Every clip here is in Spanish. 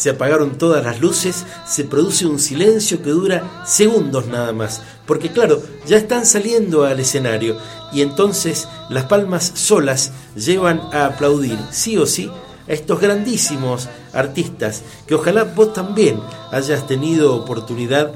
Se apagaron todas las luces, se produce un silencio que dura segundos nada más, porque claro, ya están saliendo al escenario y entonces las palmas solas llevan a aplaudir, sí o sí, a estos grandísimos artistas que ojalá vos también hayas tenido oportunidad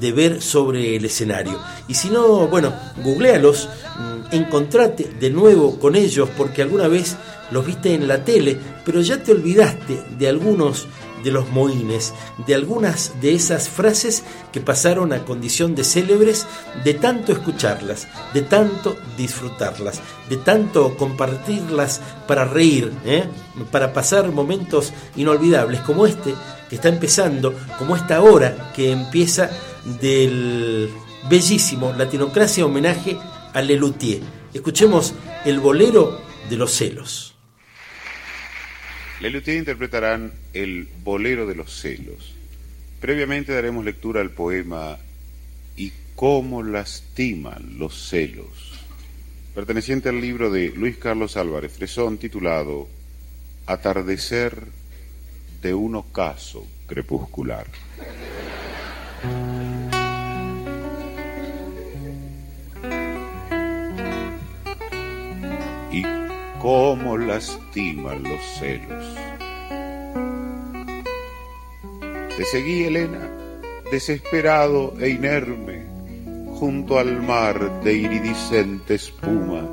de ver sobre el escenario. Y si no, bueno, googlealos, mm, encontrate de nuevo con ellos porque alguna vez los viste en la tele, pero ya te olvidaste de algunos de los moines, de algunas de esas frases que pasaron a condición de célebres de tanto escucharlas, de tanto disfrutarlas, de tanto compartirlas para reír, ¿eh? para pasar momentos inolvidables como este que está empezando, como esta hora que empieza del bellísimo Latinocracia homenaje a Lelutier. Escuchemos el bolero de los celos. Lelutier interpretarán el bolero de los celos. Previamente daremos lectura al poema Y cómo lastiman los celos, perteneciente al libro de Luis Carlos Álvarez Fresón titulado Atardecer de un ocaso crepuscular. Cómo lastiman los celos. Te seguí, Elena, desesperado e inerme, junto al mar de iridiscente espuma,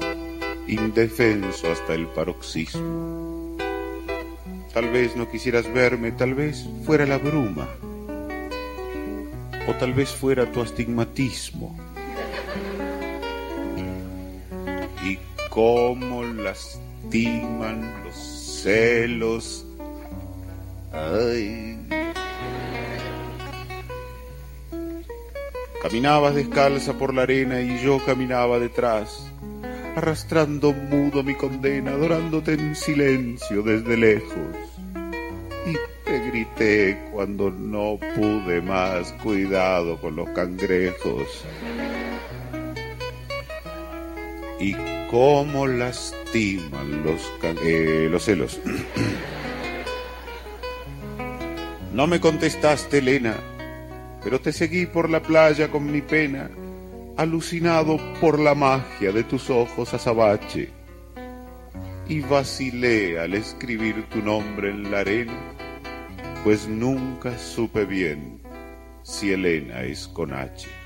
indefenso hasta el paroxismo. Tal vez no quisieras verme, tal vez fuera la bruma, o tal vez fuera tu astigmatismo. Y cómo lastiman los celos. Ay. Caminabas descalza por la arena y yo caminaba detrás, arrastrando mudo mi condena, adorándote en silencio desde lejos. Y te grité cuando no pude más, cuidado con los cangrejos. Y cómo lastiman los, eh, los celos. No me contestaste, Elena, pero te seguí por la playa con mi pena, alucinado por la magia de tus ojos azabache. Y vacilé al escribir tu nombre en la arena, pues nunca supe bien si Elena es con H.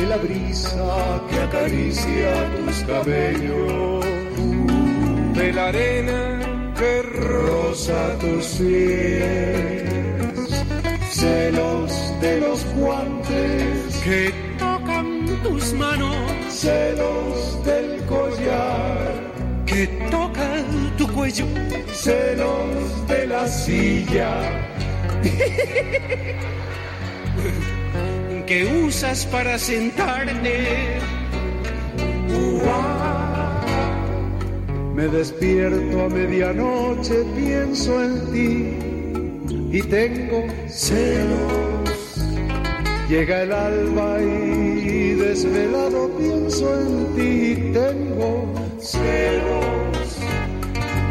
de la brisa que acaricia tus cabellos, de la arena que roza tus pies, celos de los guantes que tocan tus manos, celos del collar que toca tu cuello, celos de la silla que usas para sentarte. Me despierto a medianoche, pienso en ti y tengo celos. Llega el alba y desvelado pienso en ti y tengo celos.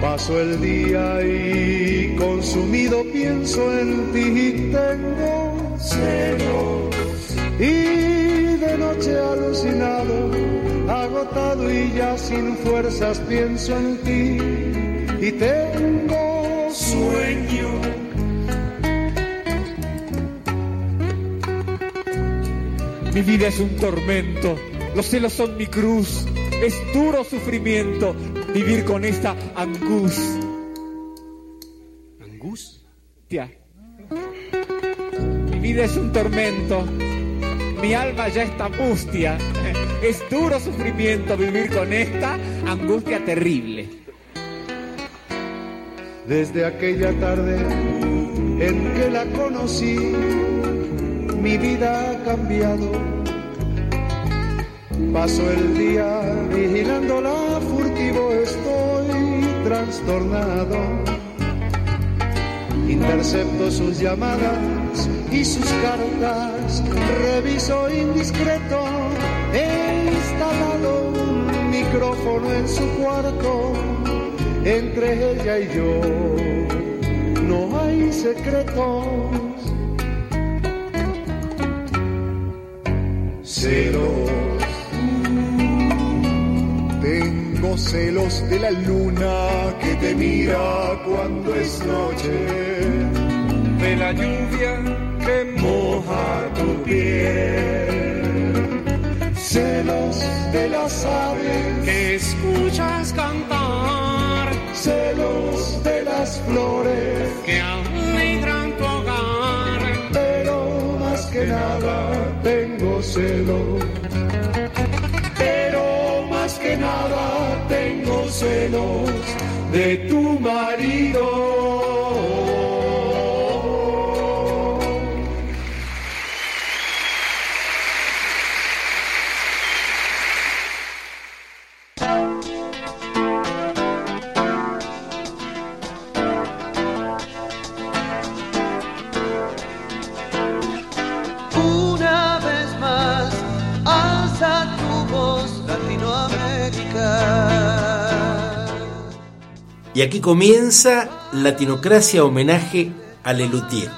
Paso el día y consumido pienso en ti y tengo celos. Y de noche alucinado, agotado y ya sin fuerzas pienso en ti y tengo sueño. Mi vida es un tormento, los celos son mi cruz, es duro sufrimiento vivir con esta angustia. ¿Angustia? Mi vida es un tormento, mi alma ya está mustia, es duro sufrimiento vivir con esta angustia terrible. Desde aquella tarde en que la conocí, mi vida ha cambiado. Paso el día vigilándola furtivo, estoy trastornado. Intercepto sus llamadas y sus cartas, reviso indiscreto, he instalado un micrófono en su cuarto, entre ella y yo no hay secretos. Celos tengo celos de la luna que te mira cuando es noche. De la lluvia moja tu piel. Celos de las aves Que escuchas cantar. celos de las flores, Que alegran tu hogar. pero más que nada tengo celos. Pero más que nada tengo celos de tu marido. Y aquí comienza Latinocracia homenaje a Lelutier.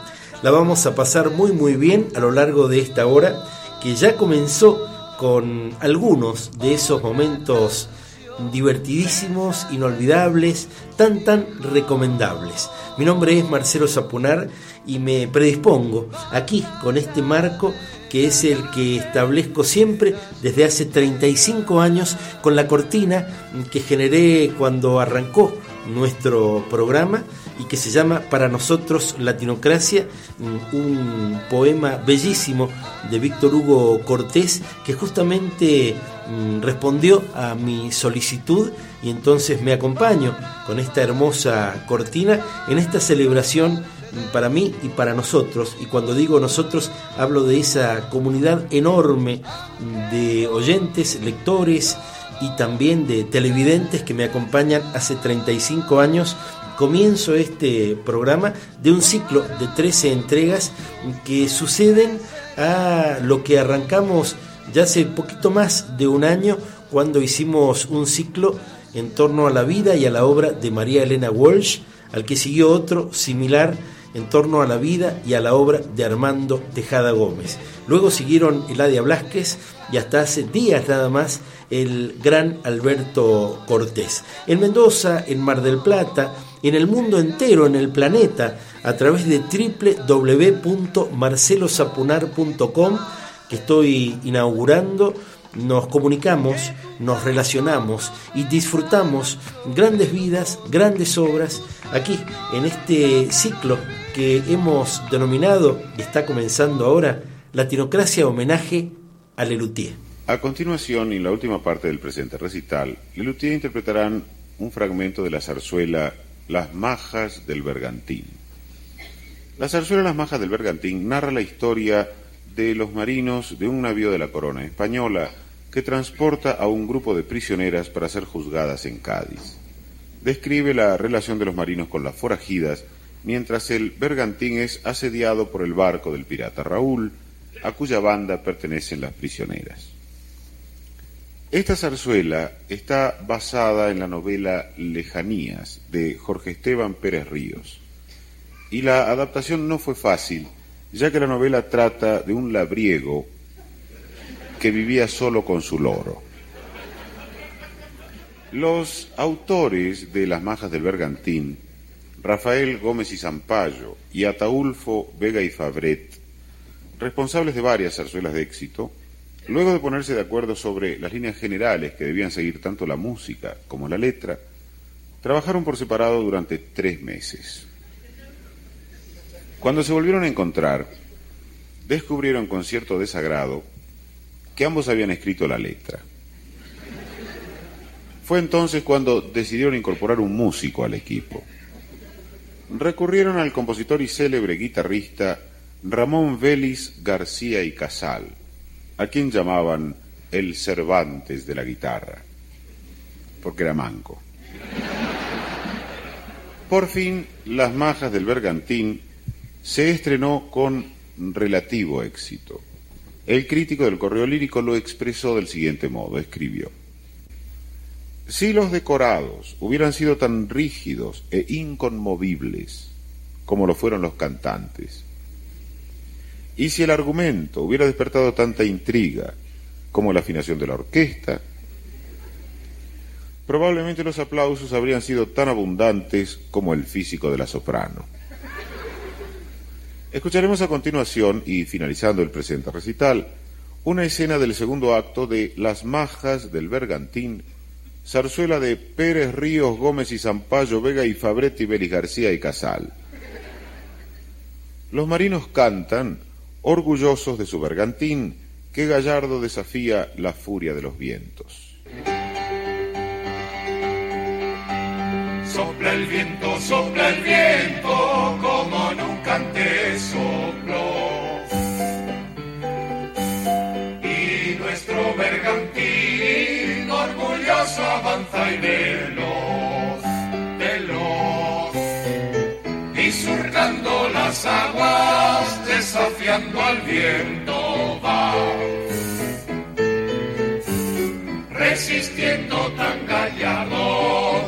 La vamos a pasar muy muy bien a lo largo de esta hora que ya comenzó con algunos de esos momentos divertidísimos, inolvidables, tan tan recomendables. Mi nombre es Marcelo Zapunar y me predispongo aquí con este marco que es el que establezco siempre desde hace 35 años con la cortina que generé cuando arrancó nuestro programa y que se llama Para nosotros Latinocracia, un poema bellísimo de Víctor Hugo Cortés que justamente mm, respondió a mi solicitud y entonces me acompaño con esta hermosa cortina en esta celebración mm, para mí y para nosotros. Y cuando digo nosotros, hablo de esa comunidad enorme mm, de oyentes, lectores y también de televidentes que me acompañan hace 35 años. Comienzo este programa de un ciclo de 13 entregas que suceden a lo que arrancamos ya hace poquito más de un año cuando hicimos un ciclo en torno a la vida y a la obra de María Elena Walsh, al que siguió otro similar en torno a la vida y a la obra de Armando Tejada Gómez. Luego siguieron Eladia Blasquez y hasta hace días nada más el gran Alberto Cortés. En Mendoza, en Mar del Plata, en el mundo entero, en el planeta, a través de www.marcelosapunar.com que estoy inaugurando, nos comunicamos, nos relacionamos y disfrutamos grandes vidas, grandes obras aquí en este ciclo que hemos denominado está comenzando ahora Latinocracia homenaje a Lelutier. A continuación, y en la última parte del presente recital, Lelutier interpretarán un fragmento de la zarzuela Las Majas del Bergantín. La zarzuela Las Majas del Bergantín narra la historia de los marinos de un navío de la corona española que transporta a un grupo de prisioneras para ser juzgadas en Cádiz. Describe la relación de los marinos con las forajidas mientras el bergantín es asediado por el barco del pirata Raúl, a cuya banda pertenecen las prisioneras. Esta zarzuela está basada en la novela Lejanías de Jorge Esteban Pérez Ríos. Y la adaptación no fue fácil, ya que la novela trata de un labriego que vivía solo con su loro. Los autores de Las Majas del Bergantín, Rafael Gómez y Zampayo y Ataulfo Vega y Fabret, responsables de varias zarzuelas de éxito, luego de ponerse de acuerdo sobre las líneas generales que debían seguir tanto la música como la letra, trabajaron por separado durante tres meses. Cuando se volvieron a encontrar, descubrieron con cierto desagrado que ambos habían escrito la letra. Fue entonces cuando decidieron incorporar un músico al equipo. Recurrieron al compositor y célebre guitarrista Ramón Vélez García y Casal, a quien llamaban el Cervantes de la guitarra, porque era manco. Por fin, Las Majas del Bergantín se estrenó con relativo éxito. El crítico del correo lírico lo expresó del siguiente modo, escribió. Si los decorados hubieran sido tan rígidos e inconmovibles como lo fueron los cantantes, y si el argumento hubiera despertado tanta intriga como la afinación de la orquesta, probablemente los aplausos habrían sido tan abundantes como el físico de la soprano. Escucharemos a continuación, y finalizando el presente recital, una escena del segundo acto de Las Majas del Bergantín, zarzuela de Pérez Ríos, Gómez y Zampayo, Vega y Fabretti, Belis García y Casal. Los marinos cantan, orgullosos de su bergantín, que Gallardo desafía la furia de los vientos. Sopla el viento, sopla el viento, como nunca antes sopló. Orgulloso avanza y veloz, veloz. Y surcando las aguas, desafiando al viento va. Resistiendo tan gallardo,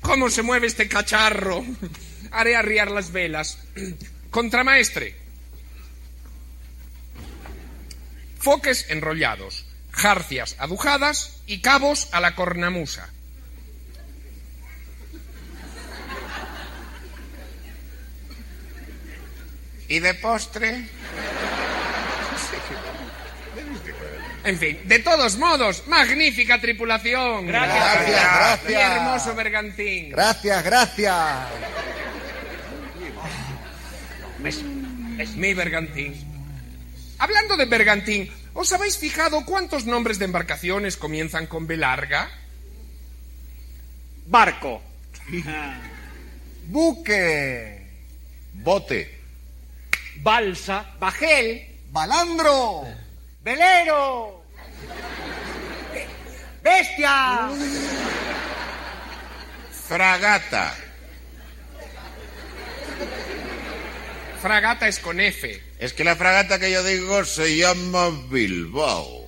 ¿Cómo se mueve este cacharro? Haré arriar las velas. Contramaestre. Foques enrollados, jarcias adujadas y cabos a la cornamusa. ¿Y de postre? En fin, de todos modos, magnífica tripulación. Gracias, gracias. Mi hermoso bergantín. Gracias, gracias. Mi bergantín. Hablando de bergantín, ¿os habéis fijado cuántos nombres de embarcaciones comienzan con B larga? Barco. Buque. Bote, Balsa. Bajel, Balandro. velero, bestia, fragata, Fragata es con F. Es que la fragata que yo digo se llama Bilbao.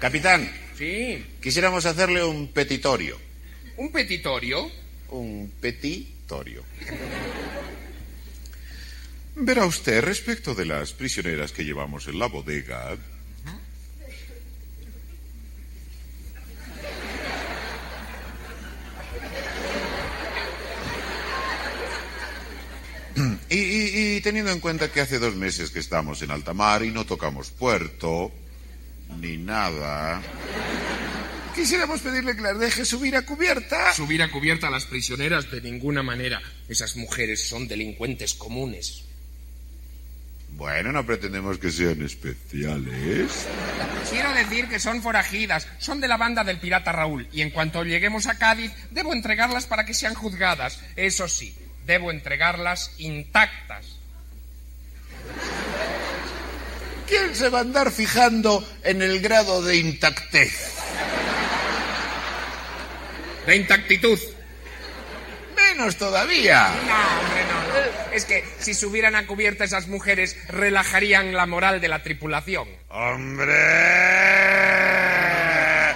Capitán, Sí. quisiéramos hacerle un petitorio. Un petitorio. Un petitorio. Verá usted, respecto de las prisioneras que llevamos en la bodega. Y, y- y teniendo en cuenta que hace dos meses que estamos en alta mar y no tocamos puerto, ni nada, quisiéramos pedirle que las deje subir a cubierta. Subir a cubierta a las prisioneras de ninguna manera. Esas mujeres son delincuentes comunes. Bueno, no pretendemos que sean especiales. Quiero decir que son forajidas, son de la banda del pirata Raúl, y en cuanto lleguemos a Cádiz, debo entregarlas para que sean juzgadas. Eso sí, debo entregarlas intactas. ¿Quién se va a andar fijando en el grado de intactez? De intactitud. Menos todavía. No. Es que si subieran a cubierta esas mujeres, relajarían la moral de la tripulación. ¡Hombre!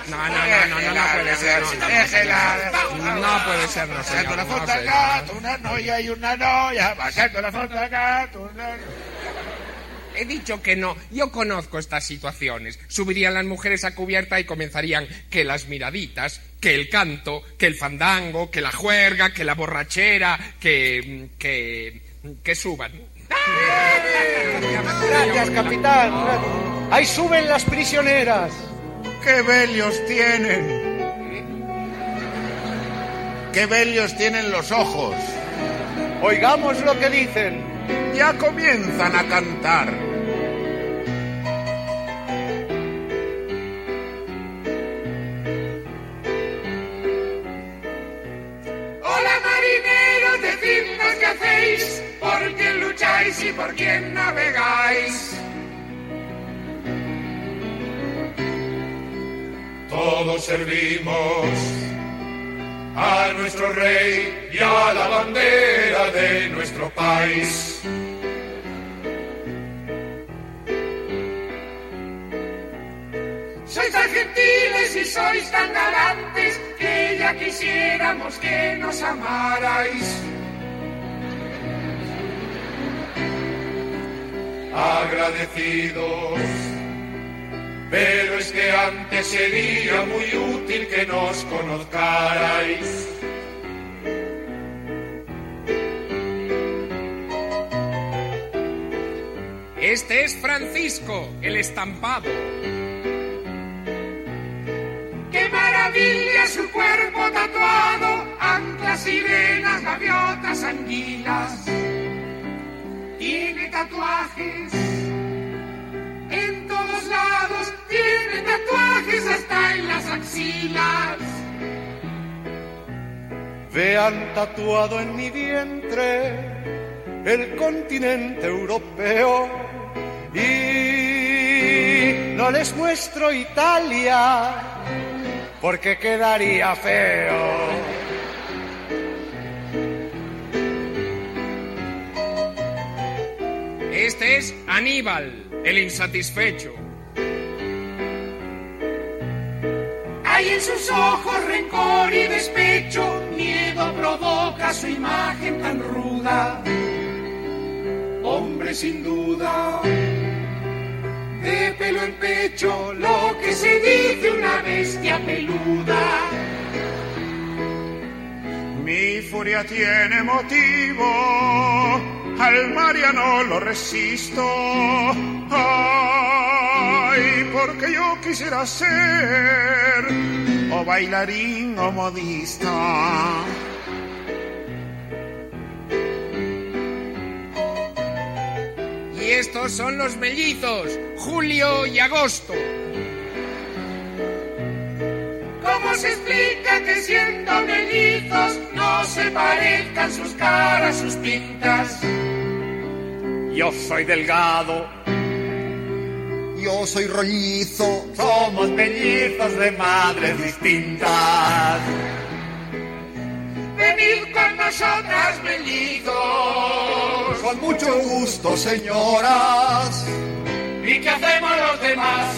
No, no, no, no, no, no puede ser. No, no, puede ser, no, Bajando señor. la no, fonda al gato, una noia y una noia. Bajando la al gato, una... He dicho que no. Yo conozco estas situaciones. Subirían las mujeres a cubierta y comenzarían que las miraditas, que el canto, que el fandango, que la juerga, que la borrachera, que... que... que suban. Gracias, capitán. Ahí suben las prisioneras. ¡Qué bellos tienen! ¡Qué bellos tienen los ojos! Oigamos lo que dicen. Ya comienzan a cantar. Por quién lucháis y por quién navegáis. Todos servimos a nuestro rey y a la bandera de nuestro país. Sois tan gentiles y sois tan galantes que ya quisiéramos que nos amarais. Agradecidos, pero es que antes sería muy útil que nos conozcarais. Este es Francisco, el estampado. ¡Qué maravilla su cuerpo tatuado! Anclas, sirenas, gaviotas, anguilas. Tiene tatuajes en todos lados. Tiene tatuajes hasta en las axilas. Vean tatuado en mi vientre el continente europeo y no les muestro Italia porque quedaría feo. Este es Aníbal, el insatisfecho. Hay en sus ojos rencor y despecho, miedo provoca su imagen tan ruda. Hombre sin duda, de pelo en pecho, lo que se dice una bestia peluda. Mi furia tiene motivo, al mar ya no lo resisto. Ay, porque yo quisiera ser o bailarín o modista. Y estos son los mellizos, Julio y Agosto. ¿Cómo se explica que siendo mellizos no se parezcan sus caras, sus pintas? Yo soy delgado, Yo soy rollizo. somos mellizos de madres distintas. Venid con nosotras, mellizos. Con mucho gusto, señoras. ¿Y qué hacemos los demás?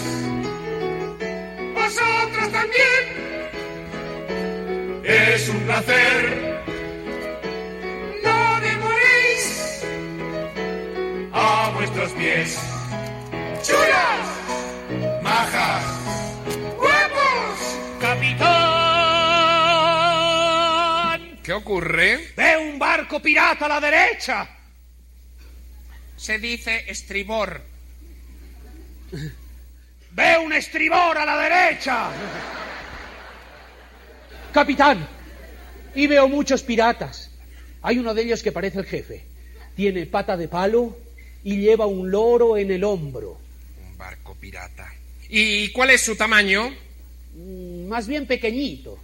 Vosotros también. Es un placer. No demoréis. A vuestros pies. ¡Chulas! ¡Majas! ¡Guapos! ¡Capitán! ¿Qué ocurre? ¡Ve un barco pirata a la derecha! Se dice estribor. ¡Ve un estribor a la derecha! Capitán, y veo muchos piratas. Hay uno de ellos que parece el jefe. Tiene pata de palo y lleva un loro en el hombro. Un barco pirata. ¿Y cuál es su tamaño? Mm, Más bien pequeñito.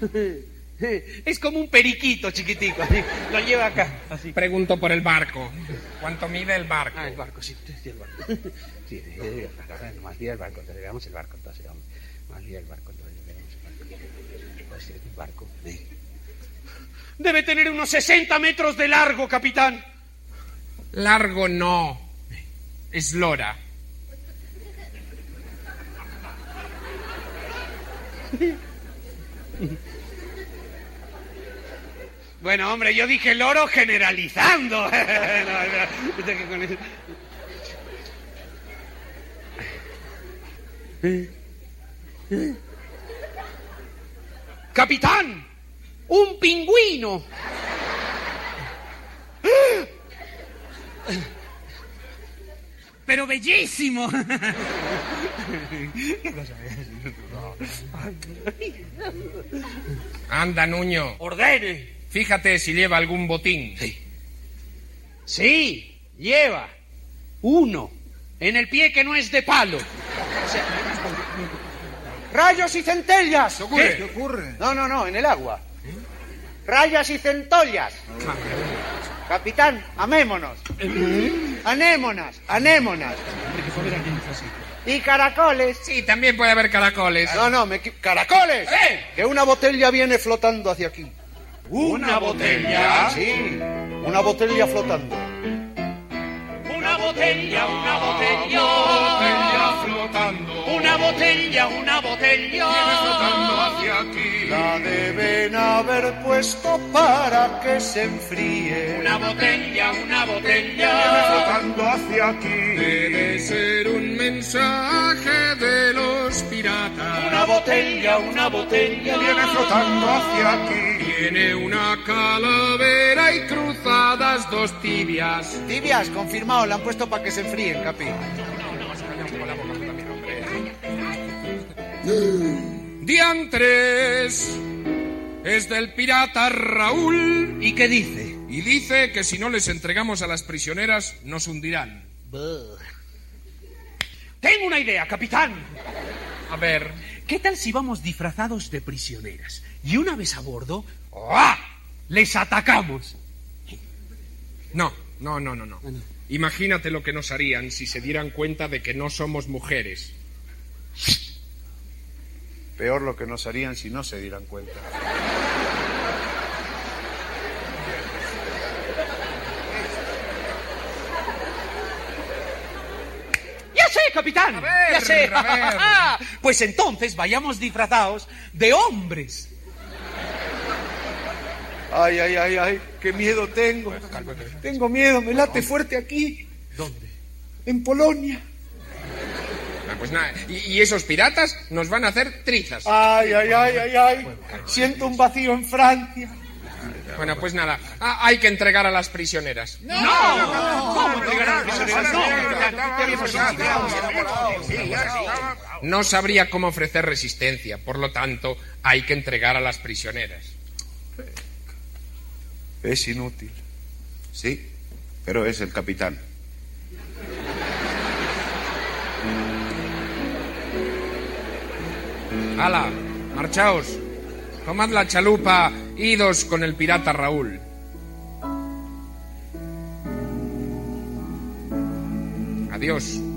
Es como un periquito chiquitico. así. Lo lleva acá. Así. Pregunto por el barco. ¿Cuánto mide el barco? Ah, el barco, sí, sí, el barco. Sí, sí, sí, más bien el barco, entonces veamos el barco, entonces veamos. Más bien el barco, Debe tener unos 60 metros de largo, capitán. Largo no. Es lora. Bueno, hombre, yo dije loro generalizando. Capitán, un pingüino. Pero bellísimo. Anda, Nuño. Ordene. Fíjate si lleva algún botín. Sí, lleva uno en el pie que no es de palo. O sea, Rayos y centellas. ¿Qué ocurre? ¿Qué ocurre? No, no, no, en el agua. Rayas y centollas. Capitán, amémonos. Anémonas, anémonas. Y caracoles. Sí, también puede haber caracoles. No, no, me ¡Caracoles! ¡Eh! Que una botella viene flotando hacia aquí. ¿Una botella? Sí, una botella flotando. Una botella, una botella. Botella flotando. Una botella, una botella. flotando hacia aquí. La deben haber puesto para que se enfríe. Una botella, una botella. flotando hacia aquí. Debe ser un mensaje de los piratas. Una botella, una botella. Viene flotando hacia aquí. Tiene una calavera y cruzadas dos tibias. Tibias, confirmado, la han puesto para que se enfríen, Capi. Diantres es del pirata Raúl ¿Y qué dice? y dice que si no les entregamos a las prisioneras nos hundirán. Tengo una idea, capitán. A ver, ¿Qué tal si vamos disfrazados de prisioneras? Y una vez a bordo, ¡ah! les atacamos. no, no, no, no, no. Imagínate lo que nos harían si se dieran cuenta de que no somos mujeres. Peor lo que nos harían si no se dieran cuenta. Ya sé, capitán. A ver, ya sé. a ver. pues entonces vayamos disfrazados de hombres. Ay, ay, ay, ay, qué miedo tengo. Tengo miedo, me late fuerte aquí. ¿Dónde? En Polonia. Ah, pues nada, y, y esos piratas nos van a hacer trizas. Ay, ay, ay, ay, ay. Siento un vacío en Francia. Bueno, pues nada, ah, hay que entregar a las prisioneras. ¡No! ¿Cómo entregar a las prisioneras? No. No sabría cómo ofrecer resistencia, por lo tanto, hay que entregar a las prisioneras. Es inútil. Sí, pero es el capitán. ¡Hala! ¡Marchaos! Tomad la chalupa, idos con el pirata Raúl. Adiós.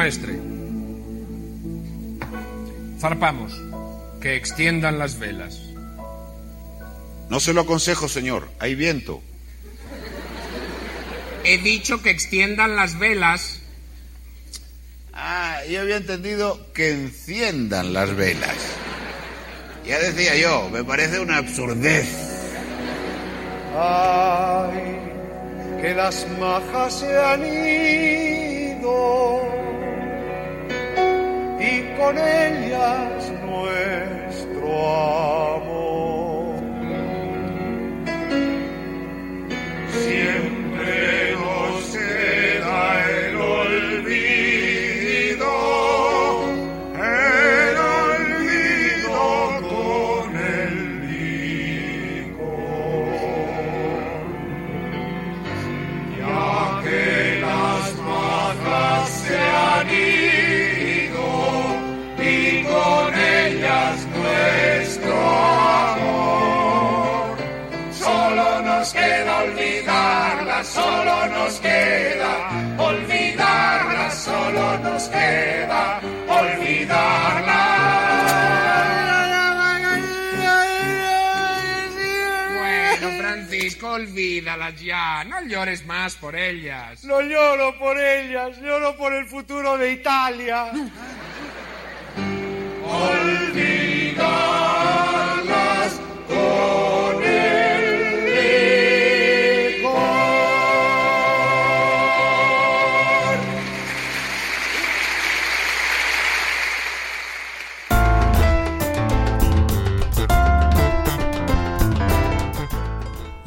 Contramaestre. Zarpamos. Que extiendan las velas. No se lo aconsejo, señor. Hay viento. He dicho que extiendan las velas. Ah, yo había entendido que enciendan las velas. Ya decía yo, me parece una absurdez. Ay, que las majas se han ido y con ellas nuestro amor. Nos queda olvidarla, solo nos queda olvidarla. Bueno, Francisco, olvídalas ya. No llores más por ellas. No lloro por ellas, lloro por el futuro de Italia. Olvidarlas con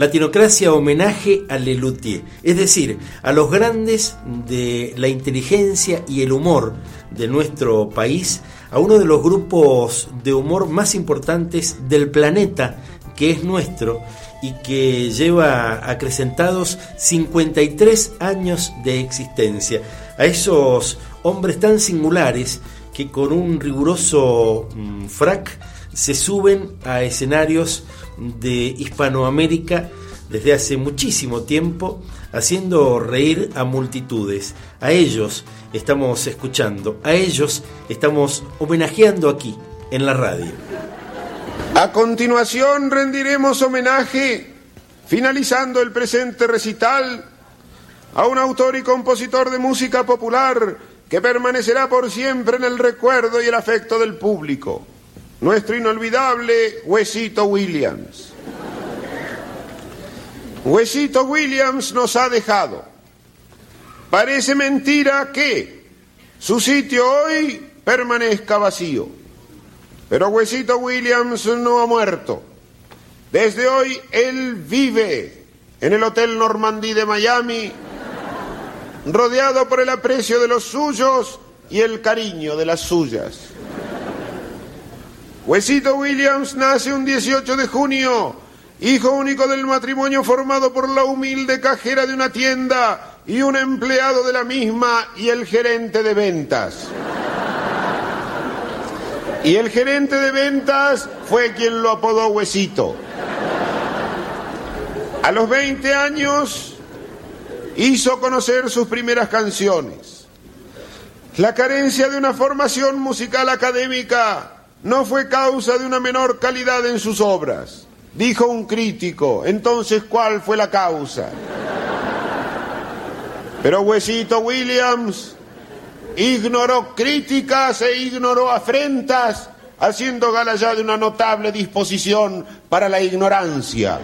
Latinocracia homenaje a Lelutier, es decir, a los grandes de la inteligencia y el humor de nuestro país, a uno de los grupos de humor más importantes del planeta que es nuestro y que lleva acrecentados 53 años de existencia. A esos hombres tan singulares que con un riguroso mm, frac se suben a escenarios de Hispanoamérica desde hace muchísimo tiempo, haciendo reír a multitudes. A ellos estamos escuchando, a ellos estamos homenajeando aquí, en la radio. A continuación rendiremos homenaje, finalizando el presente recital, a un autor y compositor de música popular que permanecerá por siempre en el recuerdo y el afecto del público, nuestro inolvidable Huesito Williams. Huesito Williams nos ha dejado. Parece mentira que su sitio hoy permanezca vacío. Pero Huesito Williams no ha muerto. Desde hoy él vive en el Hotel Normandí de Miami, rodeado por el aprecio de los suyos y el cariño de las suyas. Huesito Williams nace un 18 de junio, hijo único del matrimonio formado por la humilde cajera de una tienda y un empleado de la misma y el gerente de ventas. Y el gerente de ventas fue quien lo apodó Huesito. A los 20 años hizo conocer sus primeras canciones. La carencia de una formación musical académica no fue causa de una menor calidad en sus obras. Dijo un crítico, entonces ¿cuál fue la causa? Pero Huesito Williams ignoró críticas e ignoró afrentas, haciendo gala ya de una notable disposición para la ignorancia.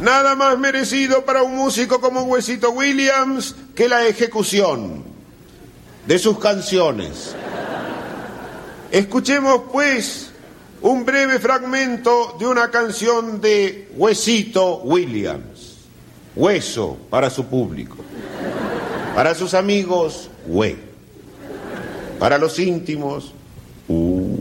Nada más merecido para un músico como Huesito Williams que la ejecución de sus canciones. Escuchemos pues un breve fragmento de una canción de Huesito Williams. Hueso para su público. Para sus amigos, hue. Para los íntimos, uh.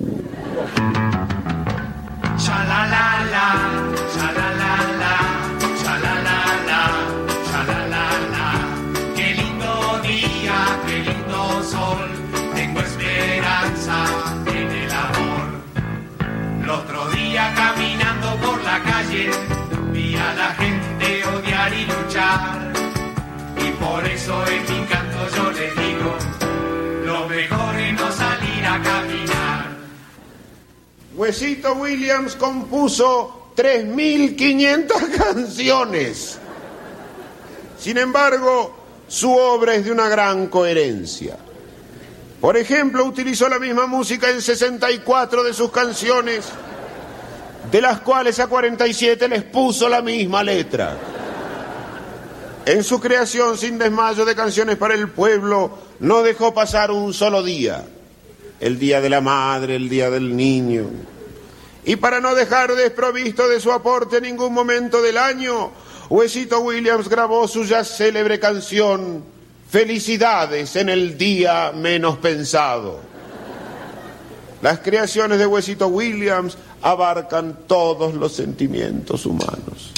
A la gente odiar y luchar. Y por eso en mi canto yo les digo, lo mejor es no salir a caminar. Huesito Williams compuso 3.500 canciones. Sin embargo, su obra es de una gran coherencia. Por ejemplo, utilizó la misma música en 64 de sus canciones, de las cuales a 47 les puso la misma letra. En su creación sin desmayo de canciones para el pueblo, no dejó pasar un solo día. El día de la madre, el día del niño. Y para no dejar desprovisto de su aporte en ningún momento del año, Huesito Williams grabó su ya célebre canción Felicidades en el día menos pensado. Las creaciones de Huesito Williams abarcan todos los sentimientos humanos.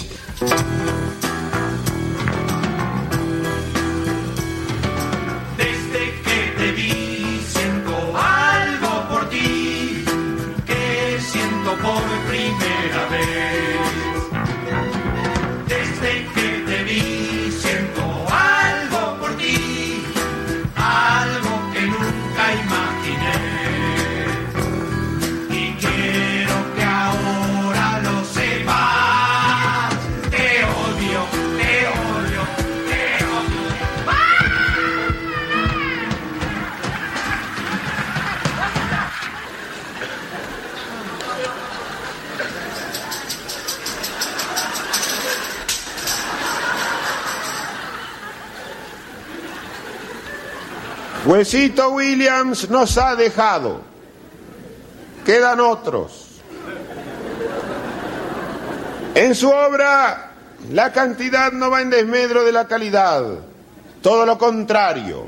Huesito Williams nos ha dejado. Quedan otros. En su obra, la cantidad no va en desmedro de la calidad. Todo lo contrario,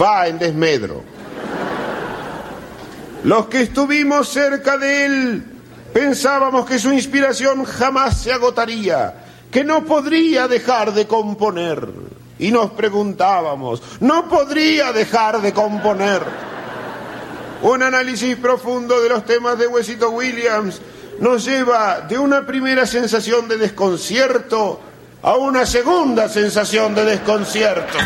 va en desmedro. Los que estuvimos cerca de él pensábamos que su inspiración jamás se agotaría, que no podría dejar de componer. Y nos preguntábamos, ¿no podría dejar de componer? Un análisis profundo de los temas de Huesito Williams nos lleva de una primera sensación de desconcierto a una segunda sensación de desconcierto.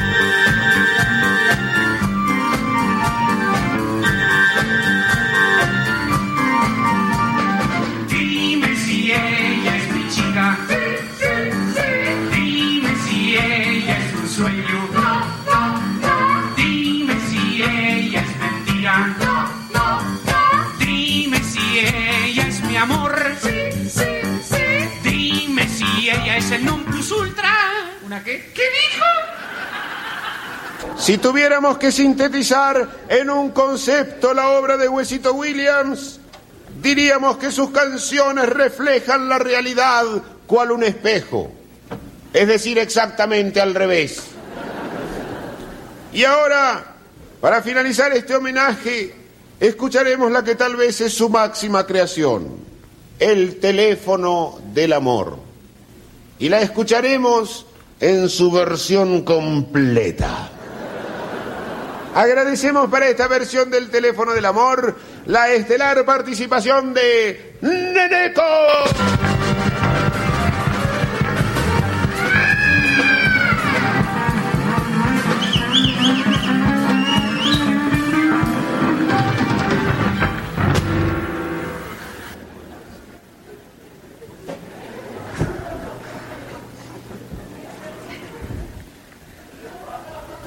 ¿Una qué? ¿Qué dijo? Si tuviéramos que sintetizar en un concepto la obra de Huesito Williams, diríamos que sus canciones reflejan la realidad cual un espejo, es decir, exactamente al revés. Y ahora, para finalizar este homenaje, escucharemos la que tal vez es su máxima creación, el teléfono del amor. Y la escucharemos en su versión completa. Agradecemos para esta versión del teléfono del amor la estelar participación de Neneco.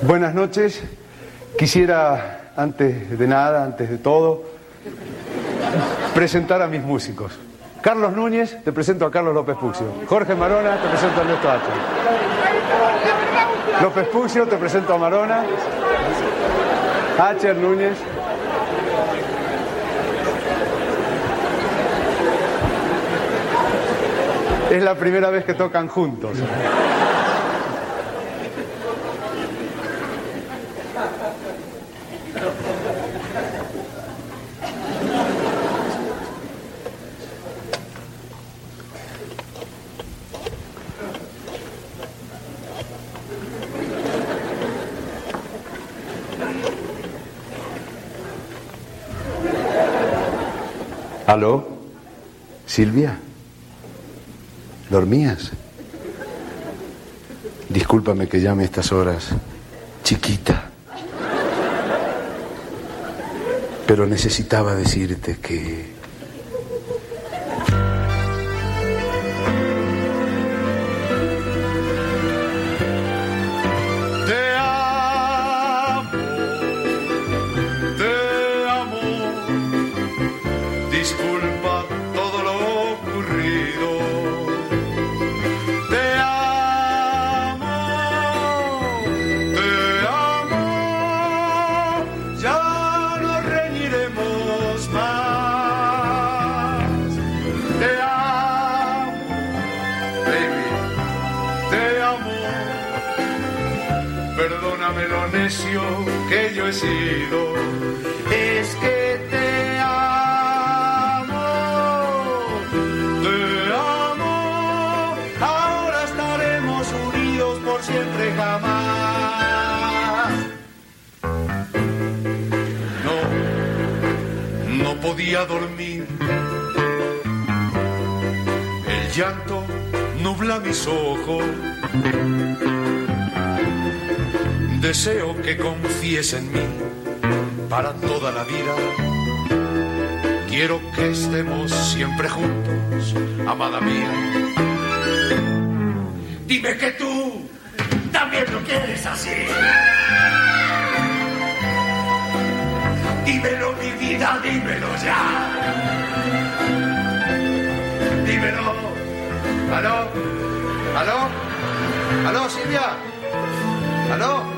Buenas noches. Quisiera, antes de nada, antes de todo, presentar a mis músicos. Carlos Núñez, te presento a Carlos López Puccio. Jorge Marona, te presento a Ernesto Hacha. López Puccio, te presento a Marona. Hacher Núñez. Es la primera vez que tocan juntos. ¿Aló? Silvia. ¿Dormías? Discúlpame que llame a estas horas. Chiquita. Pero necesitaba decirte que... Lo necio que yo he sido. Es que te amo, te amo. Ahora estaremos unidos por siempre jamás. No, no podía dormir. El llanto nubla mis ojos. Deseo que confíes en mí para toda la vida. Quiero que estemos siempre juntos, amada mía. Dime que tú también lo quieres así. Dímelo, mi vida, dímelo ya. Dímelo. ¿Aló? ¿Aló? ¿Aló, Silvia? ¿Aló?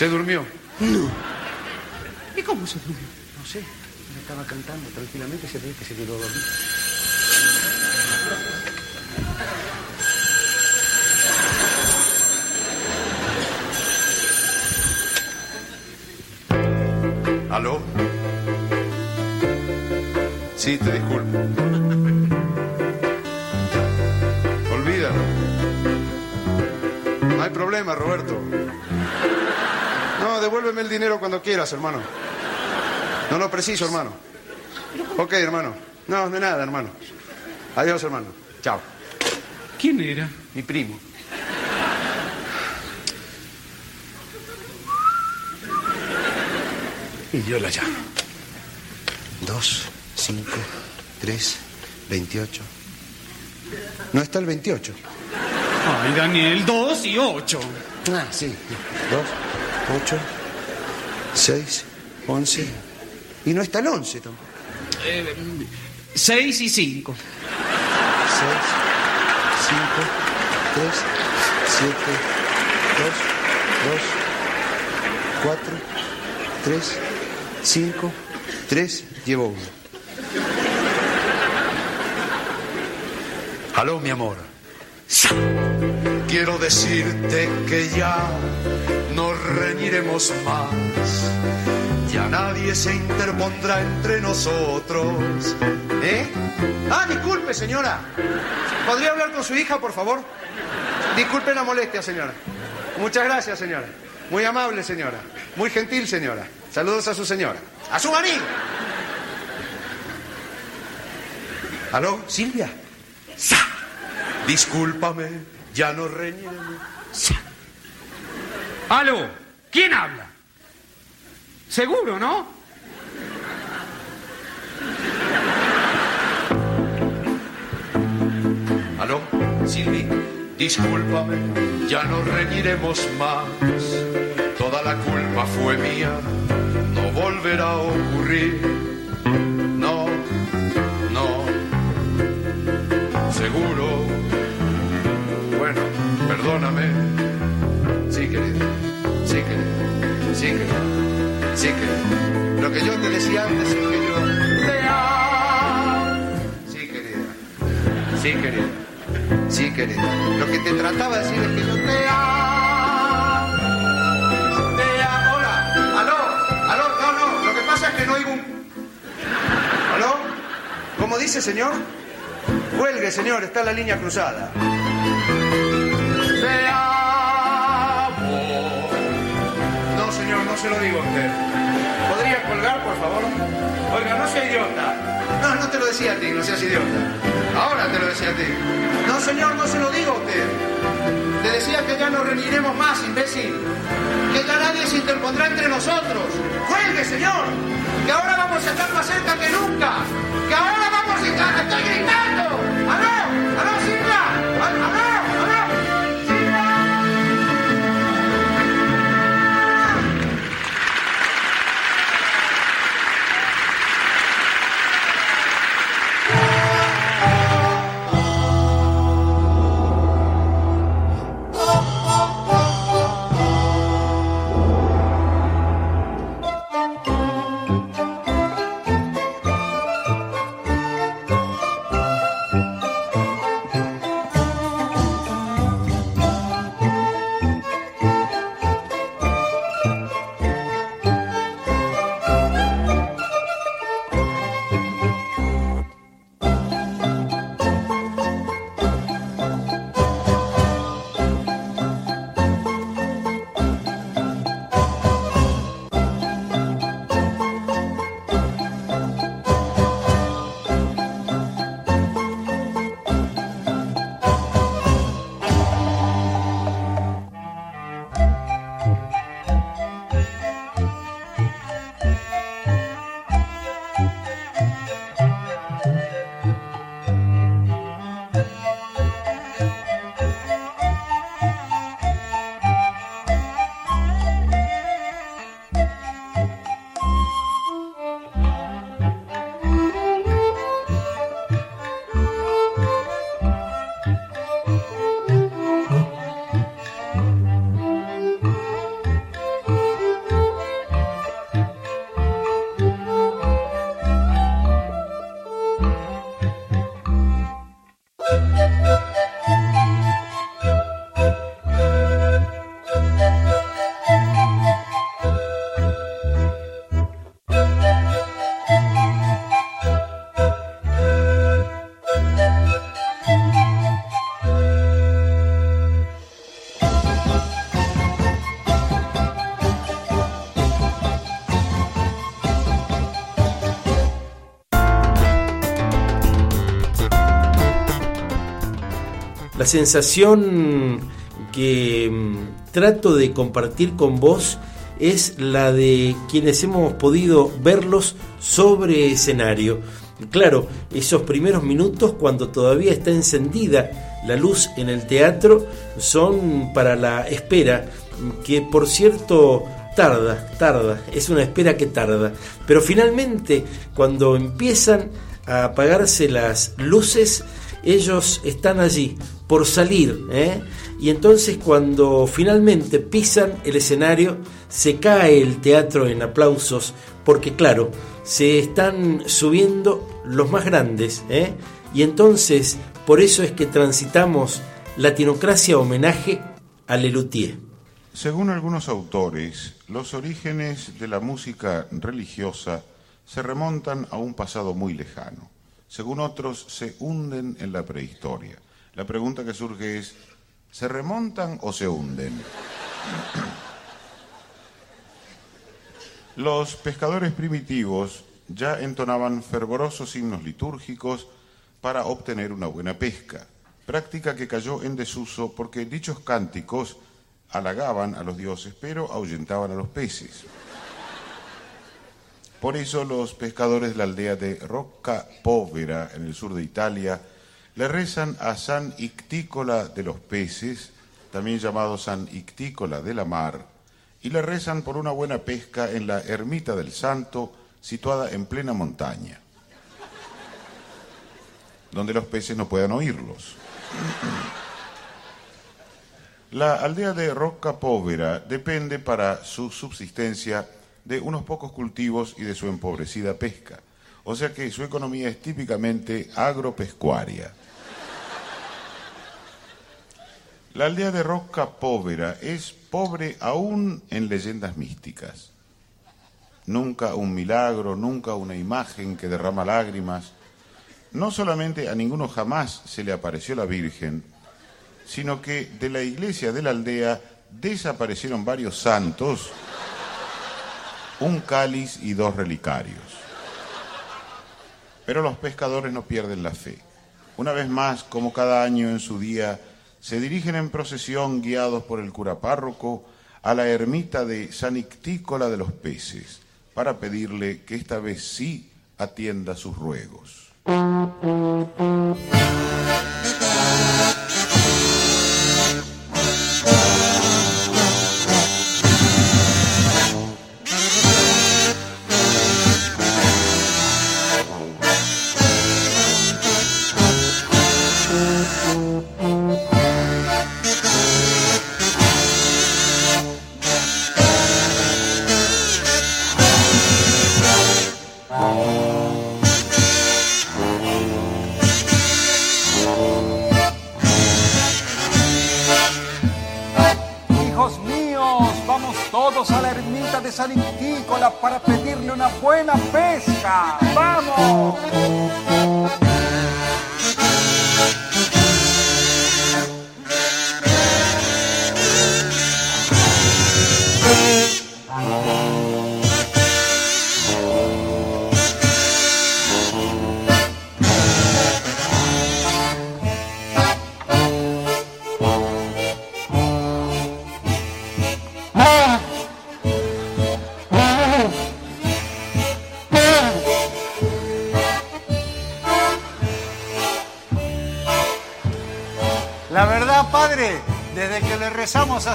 ¿Se durmió? No. ¿Y cómo se durmió? No sé. Yo estaba cantando tranquilamente y se ve que se quedó dormido. ¿Aló? Sí, te disculpo. Olvídalo. No hay problema, Roberto. No, devuélveme el dinero cuando quieras, hermano. No lo preciso, hermano. Ok, hermano. No, de nada, hermano. Adiós, hermano. Chao. ¿Quién era? Mi primo. Y yo la llamo. Dos, cinco, tres, veintiocho. No está el veintiocho. Ay, Daniel, dos y ocho. Ah, sí. Dos, ocho, seis, once. Y no está el once tampoco. Eh, seis y cinco. Seis, cinco, tres, siete, dos, dos, cuatro, tres, cinco, tres. Llevo uno. Aló, mi amor. Quiero decirte que ya no reñiremos más. Ya nadie se interpondrá entre nosotros. ¿Eh? Ah, disculpe, señora. ¿Podría hablar con su hija, por favor? Disculpe la molestia, señora. Muchas gracias, señora. Muy amable, señora. Muy gentil, señora. Saludos a su señora. ¡A su marido! ¿Aló, Silvia? Discúlpame, ya no reñiremos. Aló, ¿quién habla? Seguro, ¿no? ¿Aló? Silvi, discúlpame, ya no reñiremos más. Toda la culpa fue mía, no volverá a ocurrir. No, no, seguro. Bueno, perdóname. Sí, querida, sí, querida. Lo que yo te decía antes es que yo te amo. Sí, querida. Sí, querida. Sí, querida. Lo que te trataba de decir es que yo te amo. Te amo. Hola. Aló. Aló. No, no. Lo que pasa es que no oigo un... ¿Aló? ¿Cómo dice, señor? Cuelgue, señor. Está la línea cruzada. Se lo digo a usted. ¿Podría colgar, por favor? Oiga, no sea idiota. No, no te lo decía a ti, no seas idiota. Ahora te lo decía a ti. No, señor, no se lo digo a usted. Le decía que ya no reuniremos más, imbécil. Que ya nadie se interpondrá entre nosotros. ¡Cuelgue, señor! Que ahora vamos a estar más cerca que nunca. Que ahora vamos a estar... ¡Estoy gritando! La sensación que mm, trato de compartir con vos es la de quienes hemos podido verlos sobre escenario. Claro, esos primeros minutos cuando todavía está encendida la luz en el teatro son para la espera, que por cierto tarda, tarda, es una espera que tarda, pero finalmente cuando empiezan a apagarse las luces, ellos están allí por salir, ¿eh? y entonces cuando finalmente pisan el escenario, se cae el teatro en aplausos, porque claro, se están subiendo los más grandes, ¿eh? y entonces por eso es que transitamos Latinocracia homenaje a Lelutier. Según algunos autores, los orígenes de la música religiosa se remontan a un pasado muy lejano. Según otros, se hunden en la prehistoria. La pregunta que surge es, ¿se remontan o se hunden? Los pescadores primitivos ya entonaban fervorosos himnos litúrgicos para obtener una buena pesca, práctica que cayó en desuso porque dichos cánticos halagaban a los dioses pero ahuyentaban a los peces. Por eso los pescadores de la aldea de Rocca Povera, en el sur de Italia, le rezan a San Ictícola de los peces, también llamado San Ictícola de la mar, y le rezan por una buena pesca en la ermita del Santo, situada en plena montaña, donde los peces no puedan oírlos. La aldea de Rocca Povera depende para su subsistencia de unos pocos cultivos y de su empobrecida pesca, o sea que su economía es típicamente agropescuaria. La aldea de Rocca Povera es pobre aún en leyendas místicas. Nunca un milagro, nunca una imagen que derrama lágrimas. No solamente a ninguno jamás se le apareció la Virgen, sino que de la iglesia de la aldea desaparecieron varios santos, un cáliz y dos relicarios. Pero los pescadores no pierden la fe. Una vez más, como cada año en su día, se dirigen en procesión guiados por el cura párroco a la ermita de San Ictícola de los Peces para pedirle que esta vez sí atienda sus ruegos.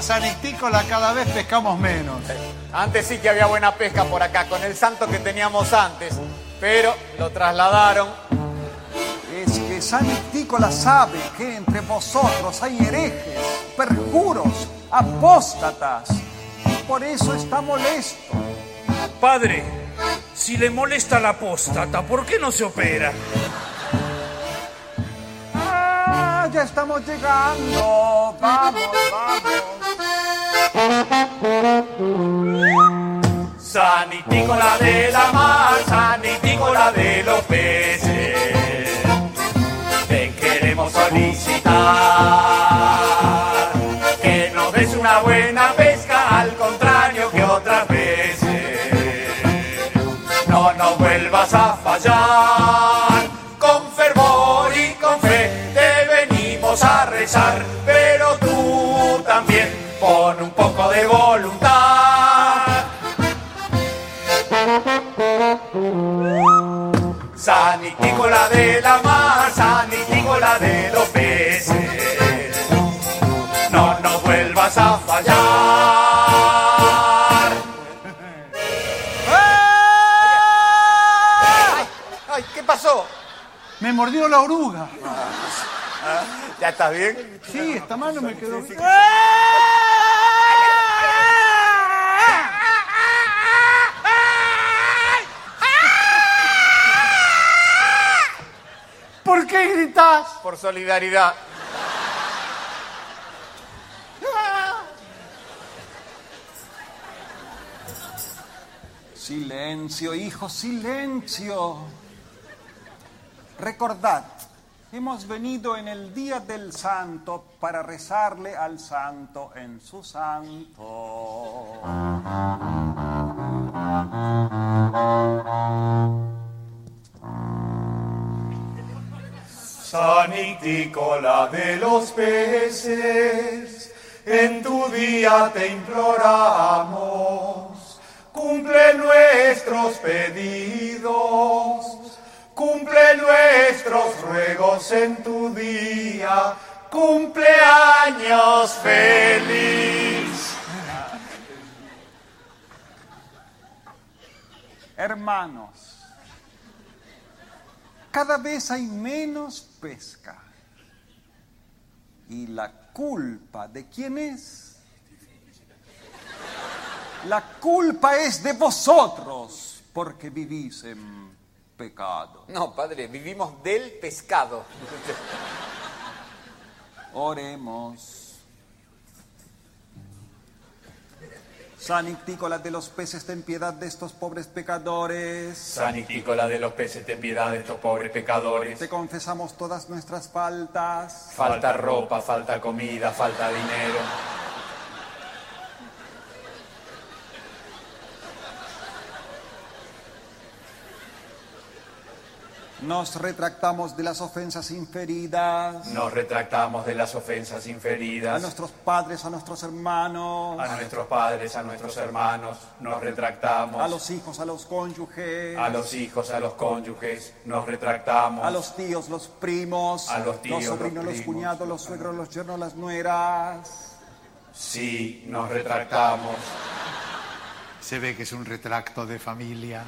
Rezamos a San Ictícola cada vez pescamos menos. Antes sí que había buena pesca por acá, con el santo que teníamos antes, pero lo trasladaron. Es que San Ictícola sabe que entre vosotros hay herejes, perjuros, apóstatas. Y por eso está molesto. Padre, si le molesta la apóstata, ¿por qué no se opera? Ah, ya estamos llegando. Vamos, vamos. San Ictícola de la mar, San Ictícola de los peces. Te queremos solicitar que nos des una buena pesca, al contrario que otras veces. No nos vuelvas a fallar, de la mar, San Nicolás de los peces. No, no vuelvas a fallar. Ay, ¿qué pasó? Me mordió la oruga. ¿Ya estás bien? Sí, esta mano me quedó. ¿Por qué gritas? Por solidaridad. Silencio, hijo, silencio. Recordad, hemos venido en el día del santo para rezarle al santo en su santo. Sanitícola de los peces, en tu día te imploramos, cumple nuestros pedidos, cumple nuestros ruegos en tu día, cumpleaños feliz. Hermanos, cada vez hay menos pesca. ¿Y la culpa de quién es? La culpa es de vosotros, porque vivís en pecado. No, padre, vivimos del pescado. Oremos. San de los peces, ten piedad de estos pobres pecadores. Sanitícola de los peces, ten piedad de estos pobres pecadores. Te confesamos todas nuestras faltas. Falta ropa, falta comida, falta dinero. Nos retractamos de las ofensas inferidas. Nos retractamos de las ofensas A inferidas. nuestros padres, a nuestros hermanos. A nuestros padres, a nuestros hermanos, nos retractamos. A los hijos, a los cónyuges. A los hijos, a los cónyuges, nos retractamos. A los tíos, los primos. A los tíos, Los sobrinos, los cuñados, los suegros, los yernos, las nueras. Sí, nos retractamos. Se ve que es un retracto de familia.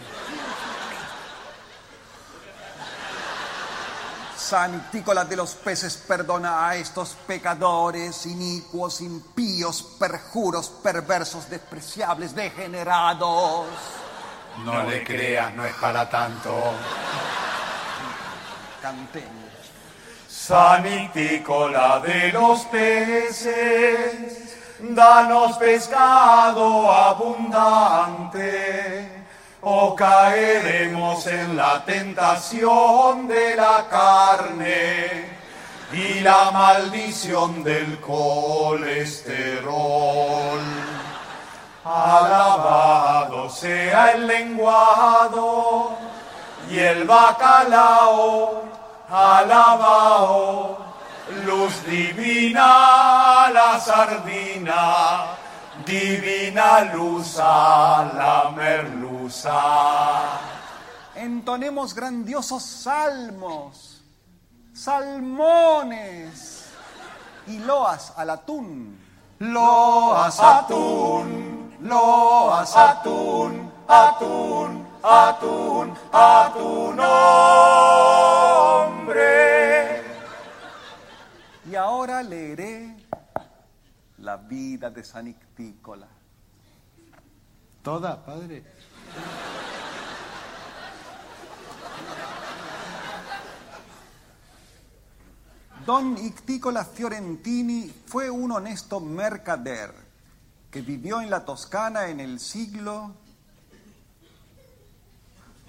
San Ictícola de los peces, perdona a estos pecadores, inicuos, impíos, perjuros, perversos, despreciables, degenerados. No, le creas, no es para tanto. Cantemos. Sanitícola de los peces, danos pescado abundante, o caeremos en la tentación de la carne y la maldición del colesterol. Alabado sea el lenguado y el bacalao, alabao, luz divina la sardina, divina luz a la merluza. Entonemos grandiosos salmos, salmones y loas al atún. Loas atún, loas atún, atún, atún, atún, hombre. Y ahora leeré la vida de San Ictícola. ¿Toda, padre? Don Ictícola Fiorentini fue un honesto mercader que vivió en la Toscana en el siglo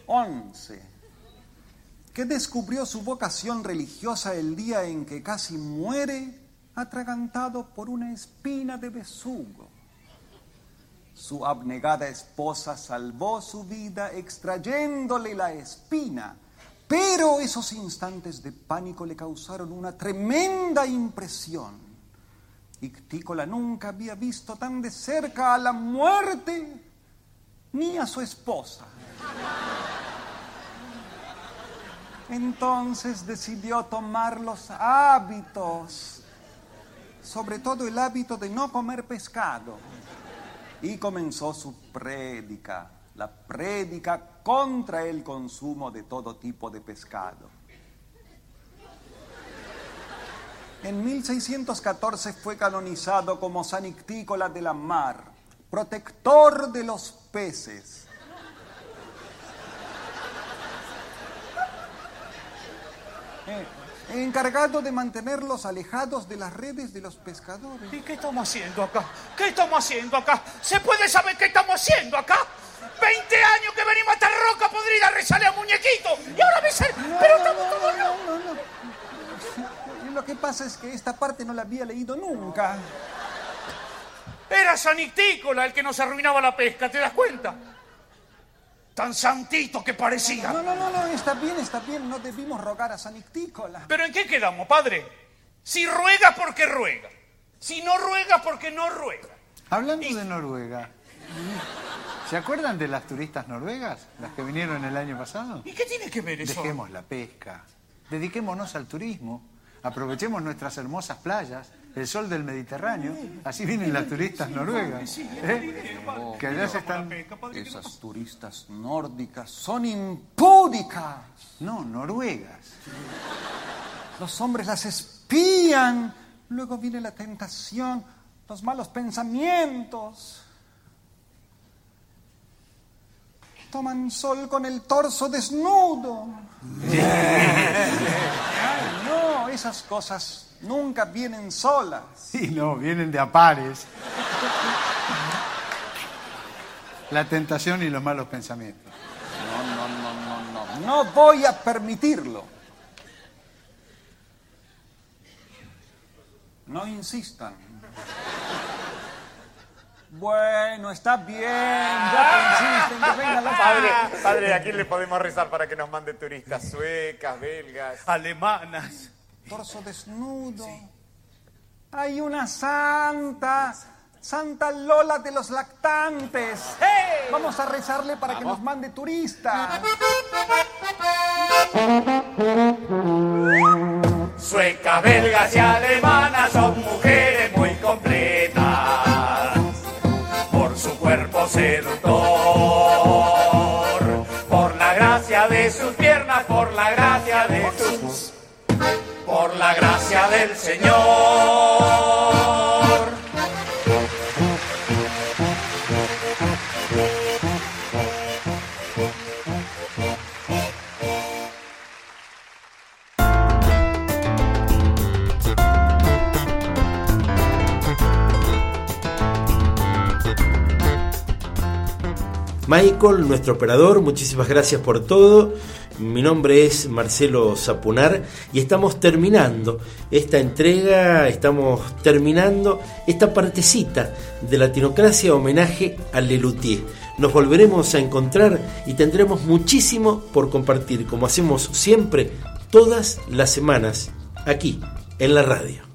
XI, que descubrió su vocación religiosa el día en que casi muere atragantado por una espina de besugo. Su abnegada esposa salvó su vida extrayéndole la espina, pero esos instantes de pánico le causaron una tremenda impresión. Ictícola nunca había visto tan de cerca a la muerte ni a su esposa. Entonces decidió tomar los hábitos, sobre todo el hábito de no comer pescado. Y comenzó su prédica, la prédica contra el consumo de todo tipo de pescado. En 1614 fue canonizado como San Ictícola de la Mar, protector de los peces. Eh, encargado de mantenerlos alejados de las redes de los pescadores. ¿Y qué estamos haciendo acá? ¿Qué estamos haciendo acá? ¿Se puede saber qué estamos haciendo acá? 20 años que venimos a esta roca podrida a rezarle a muñequito. Y ahora me sale. Pero estamos todos locos. Lo que pasa es que esta parte no la había leído nunca. Era San Ictícola el que nos arruinaba la pesca, ¿te das cuenta? Tan santito que parecía. No, no, no, no, está bien, está bien, no debimos rogar a San Ictícola. ¿Pero en qué quedamos, padre? Si ruega, porque ruega. Si no ruega, porque no ruega. Hablando de Noruega, ¿se acuerdan de las turistas noruegas? Las que vinieron el año pasado. ¿Y qué tiene que ver eso? Dejemos la pesca, dediquémonos al turismo, aprovechemos nuestras hermosas playas, el sol del Mediterráneo, así vienen las turistas noruegas. ¿eh? Que allá se están... Esas turistas nórdicas son impúdicas. No, noruegas. Los hombres las espían. Luego viene la tentación, los malos pensamientos. Toman sol con el torso desnudo. Ay, no, esas cosas nunca vienen solas. Sí, no, vienen de a pares. La tentación y los malos pensamientos. No, no, no, no, no. No voy a permitirlo. No insistan. Bueno, está bien, ya que insisten, que venga la Padre, padre, ¿a quién le podemos rezar para que nos mande turistas? Suecas, belgas. Alemanas. Torso desnudo. Hay una santa, Santa Lola de los lactantes. Vamos a rezarle para que nos mande turistas. Suecas, belgas y alemanas son mujeres muy completas por su cuerpo seductor, del Señor. Michael, nuestro operador, muchísimas gracias por todo. Mi nombre es Marcelo Zapunar y estamos terminando esta entrega, estamos terminando esta partecita de Latinocracia homenaje a Lelutier. Nos volveremos a encontrar y tendremos muchísimo por compartir, como hacemos siempre, todas las semanas, aquí, en la radio.